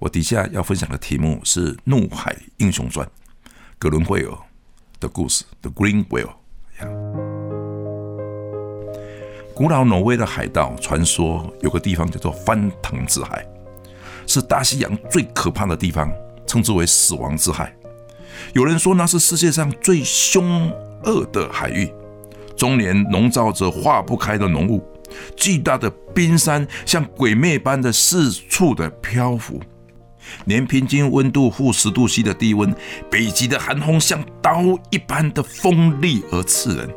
我底下要分享的题目是《怒海英雄传》，格伦惠尔的故事，《The Green Whale》。古老挪威的海盗传说，有个地方叫做翻腾之海，是大西洋最可怕的地方，称之为死亡之海。有人说那是世界上最凶恶的海域，终年笼罩着化不开的浓雾，巨大的冰山像鬼魅般的四处的漂浮。年平均温度负十度 C 的低温，北极的寒风像刀一般的锋利而刺人，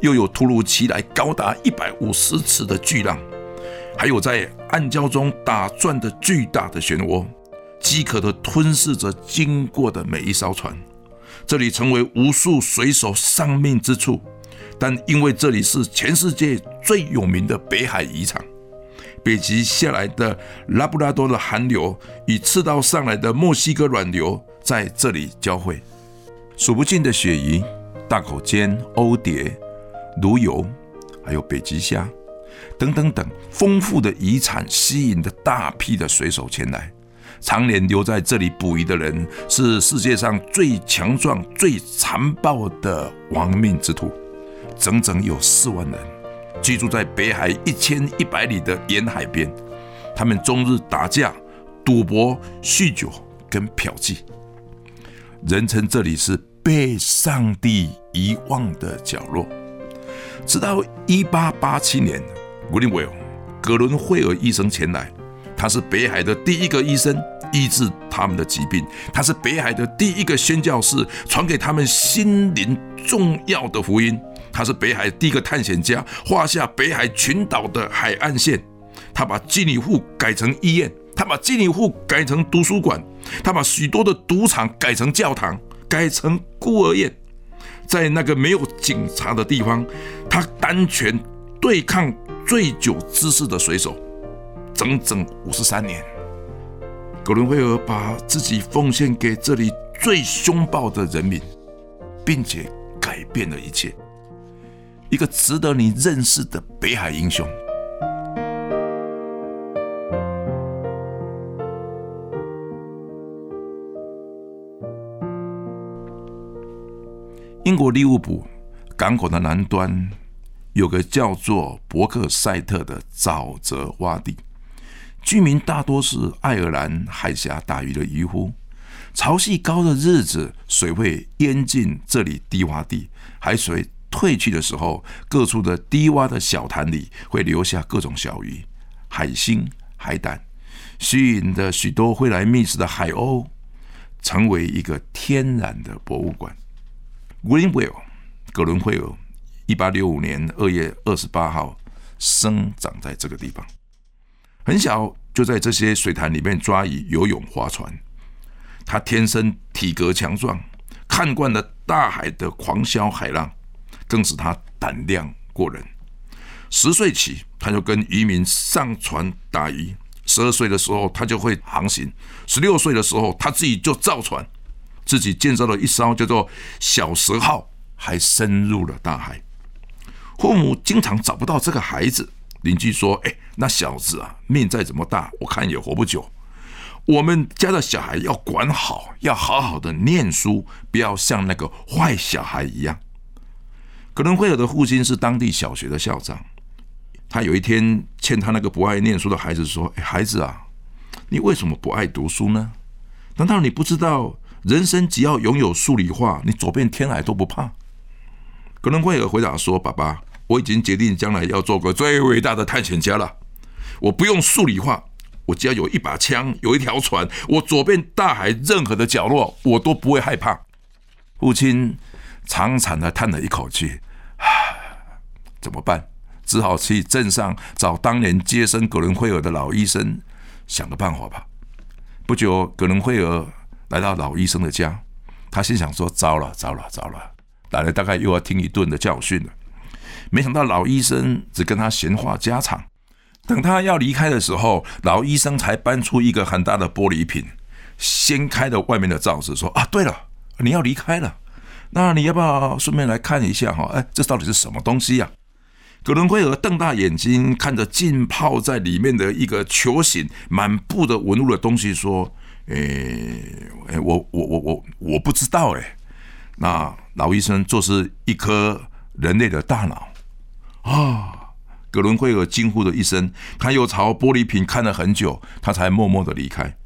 又有突如其来高达一百五十尺的巨浪，还有在暗礁中打转的巨大的漩涡，饥渴地吞噬着经过的每一艘船。这里成为无数水手丧命之处，但因为这里是全世界最有名的北海渔场。北极下来的拉布拉多的寒流与赤道上来的墨西哥暖流在这里交汇，数不尽的鳕鱼、大口尖、欧蝶、鲈游，还有北极虾等等等丰富的遗产，吸引的大批的水手前来。常年留在这里捕鱼的人，是世界上最强壮、最残暴的亡命之徒，整整有四万人。居住在北海一千一百里的沿海边，他们终日打架、赌博、酗酒跟嫖妓，人称这里是被上帝遗忘的角落。直到一八八七年，Greenwell 格伦惠尔医生前来，他是北海的第一个医生，医治他们的疾病。他是北海的第一个宣教士，传给他们心灵重要的福音。他是北海第一个探险家，画下北海群岛的海岸线。他把基里户改成医院，他把基里户改成图书馆，他把许多的赌场改成教堂，改成孤儿院。在那个没有警察的地方，他单拳对抗醉酒滋事的水手，整整五十三年。格伦威尔把自己奉献给这里最凶暴的人民，并且改变了一切。一个值得你认识的北海英雄。英国利物浦港口的南端有个叫做伯克赛特的沼泽洼地，居民大多是爱尔兰海峡打鱼的渔夫。潮汐高的日子，水会淹进这里低洼地，海水。退去的时候，各处的低洼的小潭里会留下各种小鱼、海星、海胆，吸引的许多会来觅食的海鸥，成为一个天然的博物馆。Greenwell，格伦惠尔，一八六五年二月二十八号生长在这个地方，很小就在这些水潭里面抓鱼、游泳、划船。他天生体格强壮，看惯了大海的狂啸海浪。更使他胆量过人。十岁起，他就跟渔民上船打鱼；十二岁的时候，他就会航行；十六岁的时候，他自己就造船，自己建造了一艘叫做“小蛇号”，还深入了大海。父母经常找不到这个孩子，邻居说：“哎，那小子啊，命再怎么大，我看也活不久。我们家的小孩要管好，要好好的念书，不要像那个坏小孩一样。”格伦惠尔的父亲是当地小学的校长。他有一天欠他那个不爱念书的孩子说：“孩子啊，你为什么不爱读书呢？难道你不知道人生只要拥有数理化，你走遍天涯都不怕？”格伦惠尔回答说：“爸爸，我已经决定将来要做个最伟大的探险家了。我不用数理化，我只要有一把枪，有一条船，我走遍大海任何的角落，我都不会害怕。”父亲长长的叹了一口气。怎么办？只好去镇上找当年接生葛伦惠尔的老医生，想个办法吧。不久，葛伦惠尔来到老医生的家，他心想说：“糟了，糟了，糟了，奶奶大概又要听一顿的教训了。”没想到老医生只跟他闲话家常。等他要离开的时候，老医生才搬出一个很大的玻璃瓶，掀开了外面的罩子，说：“啊，对了，你要离开了，那你要不要顺便来看一下？哈，哎，这到底是什么东西呀？”葛伦惠尔瞪大眼睛看着浸泡在里面的一个球形、满布的纹路的东西，说：“诶，我我我我我不知道诶。那老医生就是一颗人类的大脑啊！葛伦惠尔惊呼了一声，他又朝玻璃瓶看了很久，他才默默的离开。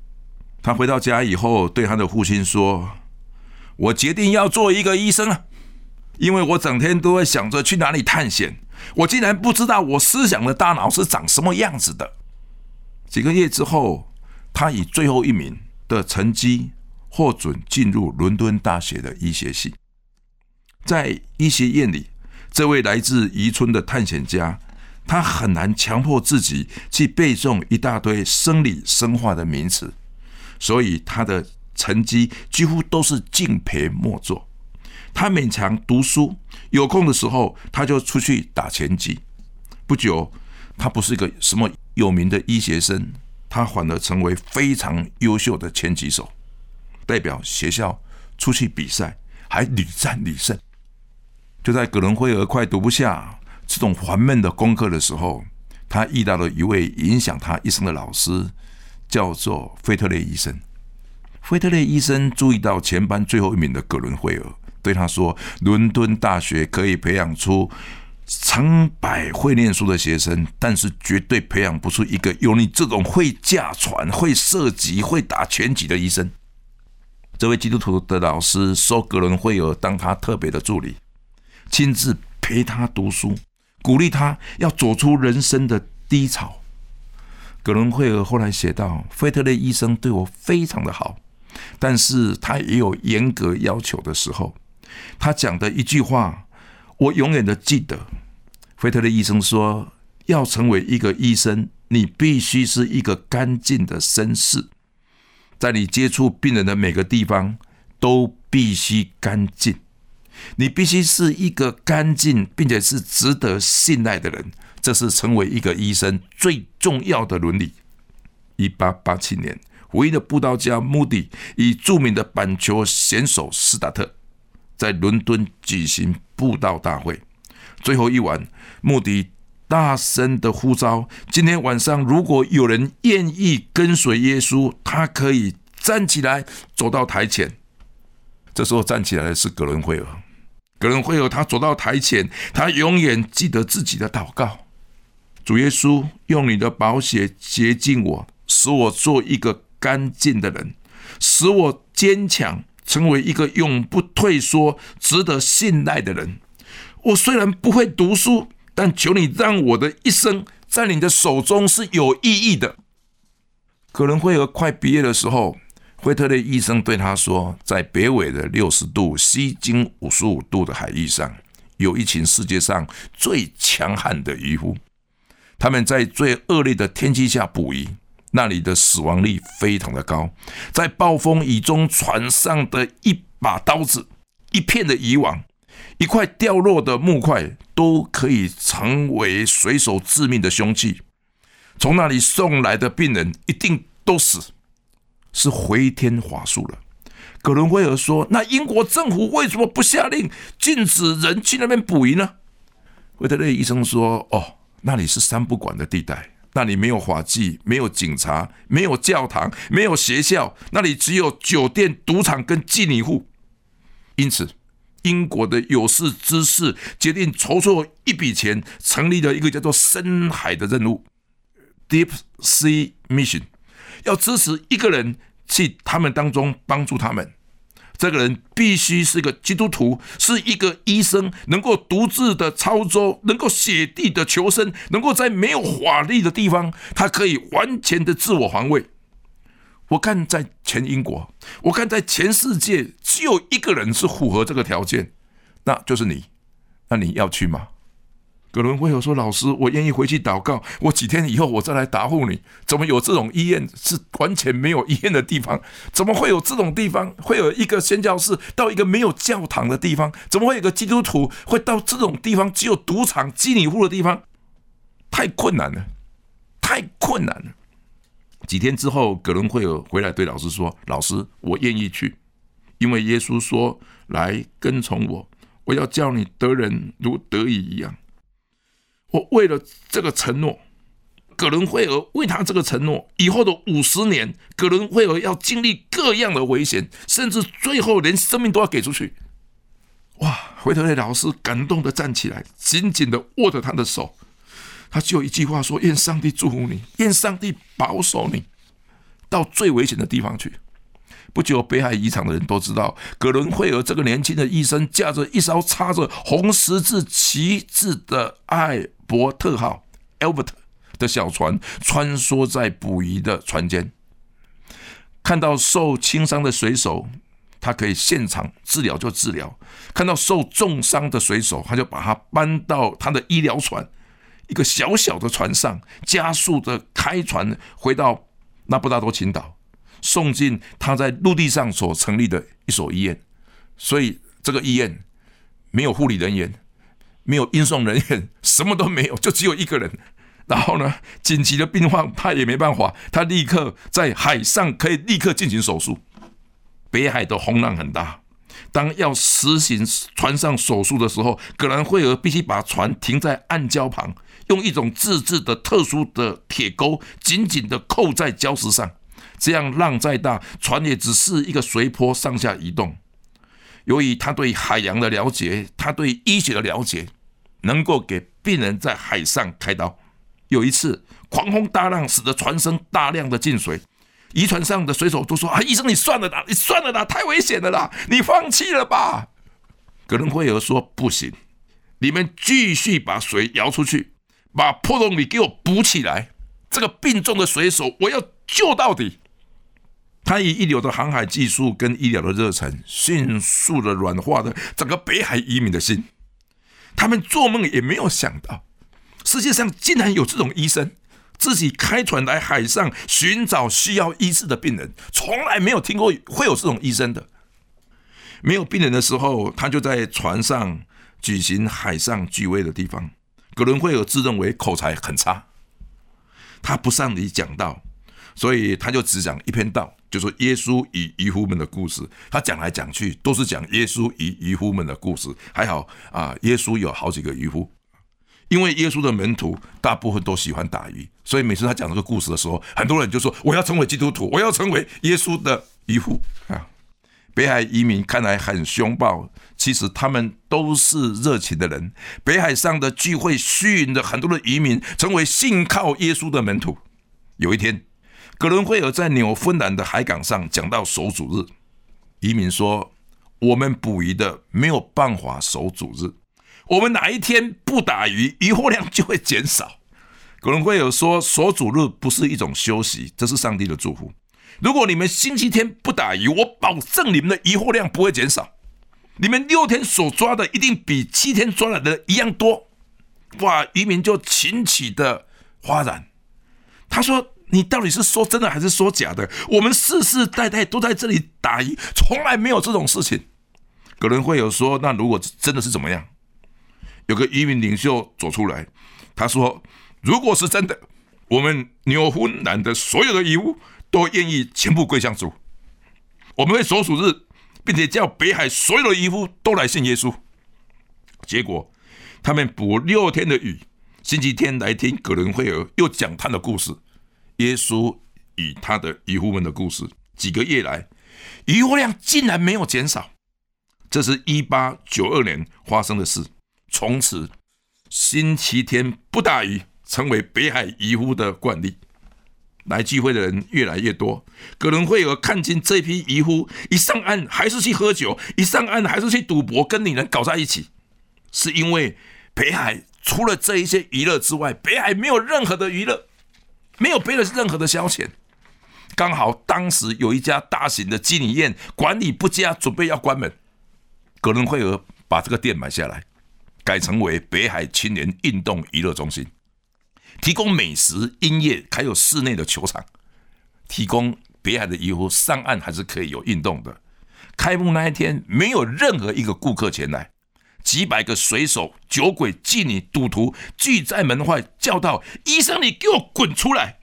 他回到家以后，对他的父亲说：“我决定要做一个医生了，因为我整天都会想着去哪里探险。”我竟然不知道我思想的大脑是长什么样子的。几个月之后，他以最后一名的成绩获准进入伦敦大学的医学系。在医学院里，这位来自宜春的探险家，他很难强迫自己去背诵一大堆生理生化的名词，所以他的成绩几乎都是敬陪末座。他勉强读书，有空的时候他就出去打拳击。不久，他不是一个什么有名的医学生，他反而成为非常优秀的拳击手，代表学校出去比赛，还屡战屡胜。就在葛伦辉尔快读不下这种烦闷的功课的时候，他遇到了一位影响他一生的老师，叫做费特雷医生。费特雷医生注意到全班最后一名的葛伦辉尔。对他说：“伦敦大学可以培养出成百会念书的学生，但是绝对培养不出一个有你这种会驾船、会射击、会打拳击的医生。”这位基督徒的老师收格伦惠尔当他特别的助理，亲自陪他读书，鼓励他要走出人生的低潮。格伦惠尔后来写道：“费特勒医生对我非常的好，但是他也有严格要求的时候。”他讲的一句话，我永远的记得。菲特的医生说：“要成为一个医生，你必须是一个干净的绅士，在你接触病人的每个地方都必须干净。你必须是一个干净并且是值得信赖的人，这是成为一个医生最重要的伦理。”一八八七年，唯一的布道家穆迪与著名的板球选手斯达特。在伦敦举行布道大会，最后一晚，穆迪大声的呼召：今天晚上，如果有人愿意跟随耶稣，他可以站起来走到台前。这时候站起来的是格伦惠尔。格伦惠尔他走到台前，他永远记得自己的祷告：主耶稣，用你的宝血洁净我，使我做一个干净的人，使我坚强。成为一个永不退缩、值得信赖的人。我虽然不会读书，但求你让我的一生在你的手中是有意义的。可能会有快毕业的时候，惠特雷医生对他说：“在北纬的六十度、西经五十五度的海域上，有一群世界上最强悍的渔夫，他们在最恶劣的天气下捕鱼。”那里的死亡率非常的高，在暴风雨中，船上的一把刀子、一片的渔网、一块掉落的木块，都可以成为水手致命的凶器。从那里送来的病人一定都死，是回天乏术了。葛伦威尔说：“那英国政府为什么不下令禁止人去那边捕鱼呢？”惠特雷医生说：“哦，那里是三不管的地带。”那里没有法纪，没有警察，没有教堂，没有学校，那里只有酒店、赌场跟妓女户。因此，英国的有识之士决定筹措一笔钱，成立了一个叫做“深海”的任务 （Deep Sea Mission），要支持一个人去他们当中帮助他们。这个人必须是个基督徒，是一个医生，能够独自的操作，能够写地的求生，能够在没有法律的地方，他可以完全的自我防卫。我看在全英国，我看在全世界，只有一个人是符合这个条件，那就是你。那你要去吗？葛伦会有说：“老师，我愿意回去祷告，我几天以后我再来答复你。怎么有这种医院是完全没有医院的地方？怎么会有这种地方？会有一个宣教士到一个没有教堂的地方？怎么会有个基督徒会到这种地方只有赌场、基尼户的地方？太困难了，太困难了。”几天之后，葛伦会有回来对老师说：“老师，我愿意去，因为耶稣说来跟从我，我要叫你得人如得以一样。”我为了这个承诺，葛伦惠尔为他这个承诺，以后的五十年，葛伦惠尔要经历各样的危险，甚至最后连生命都要给出去。哇！回头的老师感动的站起来，紧紧的握着他的手，他就一句话说：“愿上帝祝福你，愿上帝保守你，到最危险的地方去。”不久，北海遗场的人都知道，葛伦惠尔这个年轻的医生，驾着一艘插着红十字旗帜的爱。伯特号 （Albert） 的小船穿梭在捕鱼的船间，看到受轻伤的水手，他可以现场治疗就治疗；看到受重伤的水手，他就把他搬到他的医疗船，一个小小的船上，加速的开船回到那布达多群岛，送进他在陆地上所成立的一所医院。所以这个医院没有护理人员。没有运送人员，什么都没有，就只有一个人。然后呢，紧急的病患他也没办法，他立刻在海上可以立刻进行手术。北海的风浪很大，当要实行船上手术的时候，葛兰惠尔必须把船停在暗礁旁，用一种自制的特殊的铁钩紧紧的扣在礁石上，这样浪再大，船也只是一个随波上下移动。由于他对海洋的了解，他对医学的了解。能够给病人在海上开刀。有一次，狂风大浪使得船身大量的进水，渔船上的水手都说：“啊，医生，你算了啦，你算了啦，太危险了啦，你放弃了吧。”格伦惠尔说：“不行，你们继续把水摇出去，把破洞里给我补起来。这个病重的水手，我要救到底。”他以一流的航海技术跟医疗的热忱，迅速的软化了整个北海移民的心。他们做梦也没有想到，世界上竟然有这种医生，自己开船来海上寻找需要医治的病人，从来没有听过会有这种医生的。没有病人的时候，他就在船上举行海上聚会的地方。格伦惠尔自认为口才很差，他不善于讲道，所以他就只讲一篇道。就说耶稣与渔夫们的故事，他讲来讲去都是讲耶稣与渔夫们的故事。还好啊，耶稣有好几个渔夫，因为耶稣的门徒大部分都喜欢打鱼，所以每次他讲这个故事的时候，很多人就说：“我要成为基督徒，我要成为耶稣的渔夫。”啊，北海移民看来很凶暴，其实他们都是热情的人。北海上的聚会吸引了很多的移民，成为信靠耶稣的门徒。有一天。格伦惠尔在纽芬兰的海港上讲到守主日，移民说：“我们捕鱼的没有办法守主日，我们哪一天不打鱼，渔获量就会减少。”格伦惠尔说：“守主日不是一种休息，这是上帝的祝福。如果你们星期天不打鱼，我保证你们的渔获量不会减少。你们六天所抓的一定比七天抓来的一样多。”哇！渔民就群起的哗然。他说。你到底是说真的还是说假的？我们世世代代都在这里打鱼，从来没有这种事情。可能会有说，那如果真的是怎么样？有个渔民领袖走出来，他说：“如果是真的，我们纽芬兰的所有的渔夫都愿意全部归向主，我们会守主日，并且叫北海所有的渔夫都来信耶稣。”结果他们捕六天的鱼，星期天来听葛伦惠尔又讲他的故事。耶稣与他的渔夫们的故事，几个月来，渔获量竟然没有减少。这是一八九二年发生的事。从此，星期天不打鱼成为北海渔夫的惯例。来聚会的人越来越多。可能会有看见这批渔夫，一上岸还是去喝酒，一上岸还是去赌博，跟女人搞在一起。是因为北海除了这一些娱乐之外，北海没有任何的娱乐。没有别的任何的消遣，刚好当时有一家大型的基尼宴管理不佳，准备要关门。格伦惠尔把这个店买下来，改成为北海青年运动娱乐中心，提供美食、音乐，还有室内的球场，提供北海的渔夫上岸还是可以有运动的。开幕那一天，没有任何一个顾客前来，几百个水手、酒鬼、妓女、赌徒聚在门外，叫道：“医生，你给我滚出来！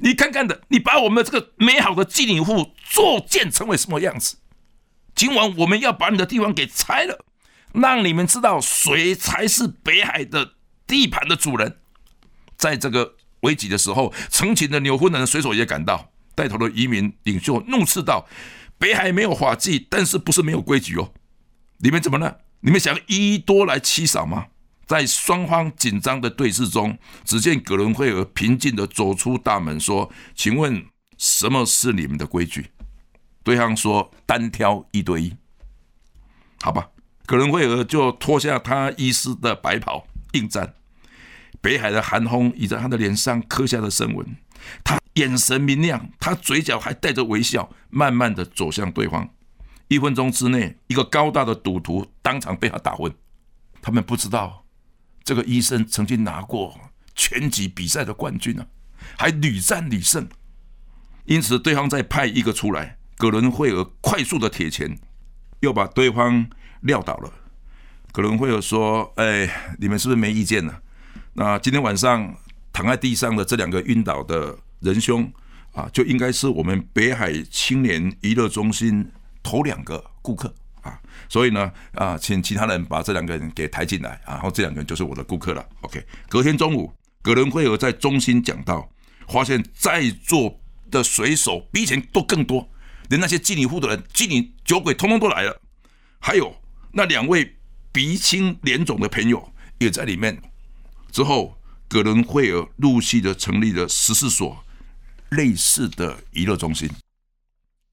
你看看的，你把我们这个美好的妓女户作践成为什么样子？今晚我们要把你的地方给拆了，让你们知道谁才是北海的地盘的主人。”在这个危急的时候，成群的纽芬兰水手也赶到，带头的移民领袖怒斥道。北海没有法纪，但是不是没有规矩哦？你们怎么了？你们想一多来七少吗？在双方紧张的对峙中，只见葛伦惠尔平静的走出大门，说：“请问什么是你们的规矩？”对方说：“单挑一对一。”好吧，葛伦惠尔就脱下他医师的白袍应战。北海的寒风已在他的脸上刻下了深纹。他。眼神明亮，他嘴角还带着微笑，慢慢的走向对方。一分钟之内，一个高大的赌徒当场被他打昏。他们不知道，这个医生曾经拿过拳击比赛的冠军呢，还屡战屡胜。因此，对方再派一个出来，葛伦惠尔快速的铁拳，又把对方撂倒了。葛伦惠尔说：“哎，你们是不是没意见呢？那今天晚上躺在地上的这两个晕倒的。”仁兄啊，就应该是我们北海青年娱乐中心头两个顾客啊，所以呢啊，请其他人把这两个人给抬进来，然后这两个人就是我的顾客了。OK，隔天中午，葛伦惠尔在中心讲到，发现在座的水手比以前都更多，连那些妓女户的人、妓女酒鬼通通都来了，还有那两位鼻青脸肿的朋友也在里面。之后，葛伦惠尔陆续的成立了十四所。类似的娱乐中心。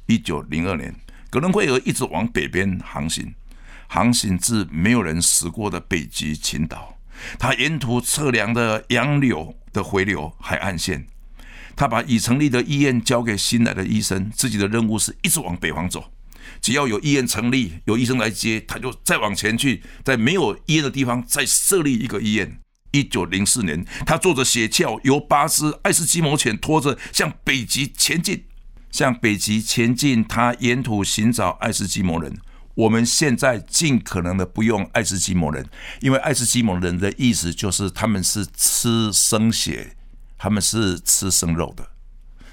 一九零二年，格伦惠尔一直往北边航行，航行至没有人驶过的北极群岛。他沿途测量的洋流的回流、海岸线。他把已成立的医院交给新来的医生，自己的任务是一直往北方走。只要有医院成立，有医生来接，他就再往前去，在没有医院的地方再设立一个医院。一九零四年，他坐着雪橇，由八只爱斯基摩犬拖着向北极前进。向北极前进，他沿途寻找爱斯基摩人。我们现在尽可能的不用爱斯基摩人，因为爱斯基摩人的意思就是他们是吃生血，他们是吃生肉的。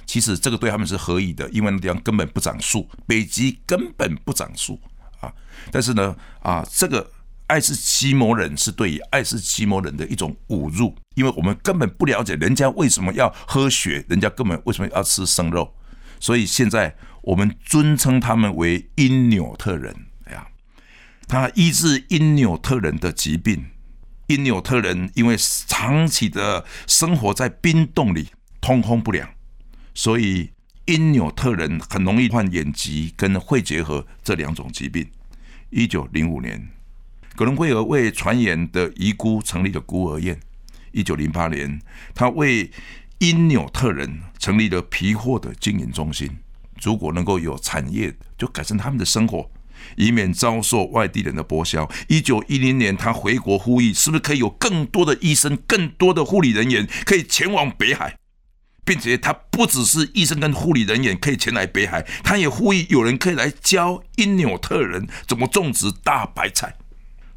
其实这个对他们是合意的，因为那地方根本不长树，北极根本不长树啊。但是呢，啊，这个。爱斯基摩人是对于爱斯基摩人的一种侮辱，因为我们根本不了解人家为什么要喝血，人家根本为什么要吃生肉，所以现在我们尊称他们为因纽特人。哎呀，他医治因纽特人的疾病。因纽特人因为长期的生活在冰洞里，通风不良，所以因纽特人很容易患眼疾跟肺结核这两种疾病。一九零五年。葛伦惠尔为传言的遗孤成立了孤儿院。一九零八年，他为因纽特人成立了皮货的经营中心。如果能够有产业，就改善他们的生活，以免遭受外地人的剥削。一九一零年，他回国呼吁，是不是可以有更多的医生、更多的护理人员可以前往北海，并且他不只是医生跟护理人员可以前来北海，他也呼吁有人可以来教因纽特人怎么种植大白菜。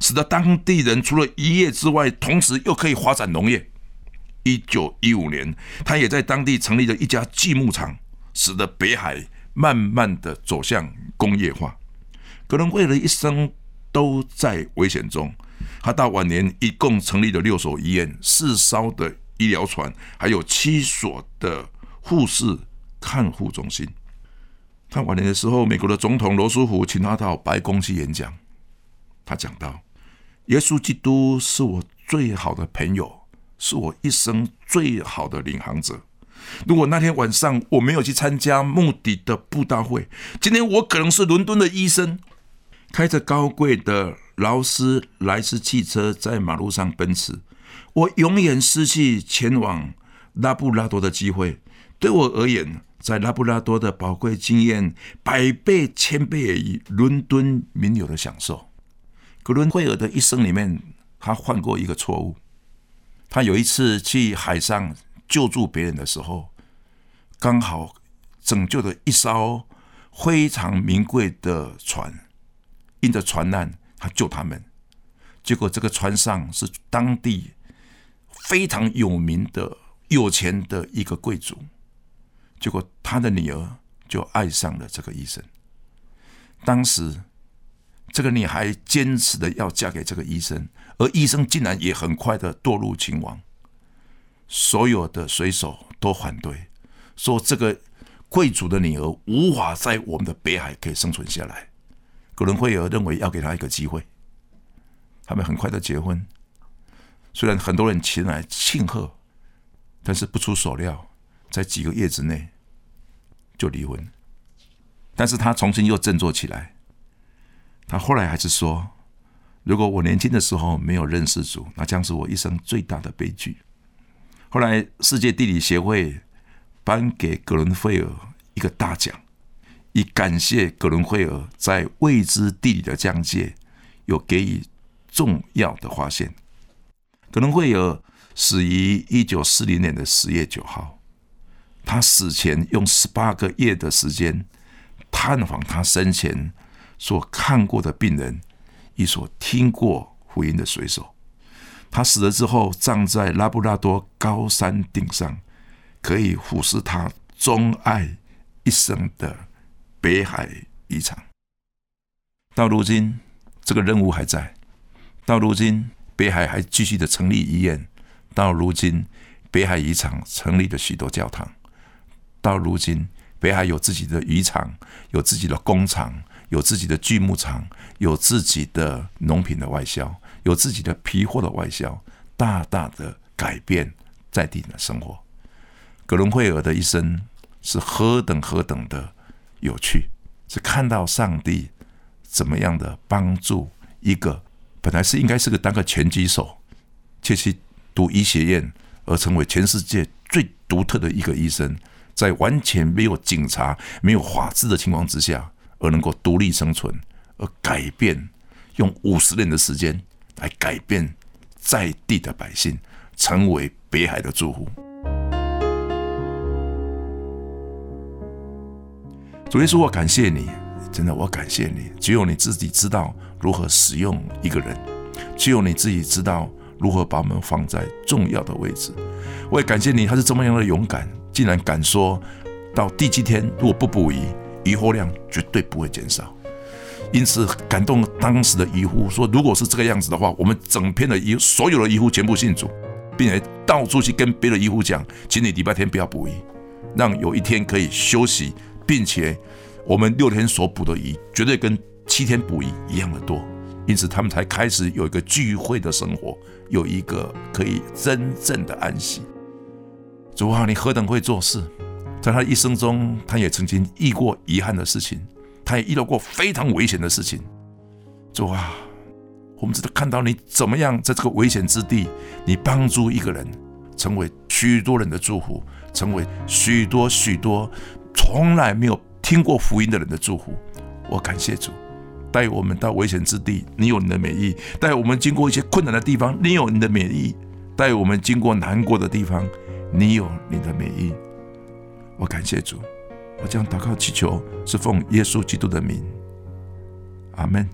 使得当地人除了渔业之外，同时又可以发展农业。一九一五年，他也在当地成立了一家锯木厂，使得北海慢慢的走向工业化。格伦惠尔一生都在危险中，他到晚年一共成立了六所医院、四艘的医疗船，还有七所的护士看护中心。他晚年的时候，美国的总统罗斯福请他到白宫去演讲，他讲到。耶稣基督是我最好的朋友，是我一生最好的领航者。如果那天晚上我没有去参加目的的布道会，今天我可能是伦敦的医生，开着高贵的劳斯莱斯汽车在马路上奔驰。我永远失去前往拉布拉多的机会。对我而言，在拉布拉多的宝贵经验，百倍千倍于伦敦名流的享受。格伦惠尔的一生里面他犯过一个错误。他有一次去海上救助别人的时候，刚好拯救了一艘非常名贵的船，因着船难，他救他们。结果这个船上是当地非常有名的有钱的一个贵族。结果他的女儿就爱上了这个医生。当时这个女孩坚持的要嫁给这个医生。而医生竟然也很快的堕入情网，所有的水手都反对，说这个贵族的女儿无法在我们的北海可以生存下来。格伦惠尔认为要给她一个机会，他们很快的结婚。虽然很多人前来庆贺，但是不出所料，在几个月之内就离婚。但是他重新又振作起来，他后来还是说。如果我年轻的时候没有认识主，那将是我一生最大的悲剧。后来，世界地理协会颁给格伦惠尔一个大奖，以感谢格伦惠尔在未知地理的疆界有给予重要的发现。格伦惠尔死于一九四零年的十月九号，他死前用十八个月的时间探访他生前所看过的病人。一所听过福音的水手，他死了之后，葬在拉布拉多高山顶上，可以俯视他钟爱一生的北海遗产。到如今，这个任务还在；到如今，北海还继续的成立医院；到如今，北海遗产成立了许多教堂；到如今，北海有自己的渔场，有自己的工厂。有自己的锯木厂，有自己的农品的外销，有自己的皮货的外销，大大的改变在地的生活。格伦惠尔的一生是何等何等的有趣，是看到上帝怎么样的帮助一个本来是应该是个当个拳击手，却去读医学院，而成为全世界最独特的一个医生，在完全没有警察、没有法治的情况之下。而能够独立生存，而改变，用五十年的时间来改变在地的百姓，成为北海的住户。主耶稣，我感谢你，真的，我感谢你。只有你自己知道如何使用一个人，只有你自己知道如何把我们放在重要的位置。我也感谢你，他是这么样的勇敢，竟然敢说到第七天，如果不捕鱼。渔获量绝对不会减少，因此感动当时的渔夫说：“如果是这个样子的话，我们整片的渔所有的渔夫全部信主，并且到处去跟别的渔夫讲，请你礼拜天不要捕鱼，让有一天可以休息，并且我们六天所捕的鱼绝对跟七天捕鱼一样的多。因此他们才开始有一个聚会的生活，有一个可以真正的安息。主啊，你何等会做事！”在他一生中，他也曾经遇过遗憾的事情，他也遇到过非常危险的事情。主啊，我们只能看到你怎么样在这个危险之地，你帮助一个人成为许多人的祝福，成为许多许多从来没有听过福音的人的祝福。我感谢主，带我们到危险之地，你有你的美意；带我们经过一些困难的地方，你有你的美意；带我们经过难过的地方，你有你的美意。我感谢主，我将祷告祈求是奉耶稣基督的名，阿门。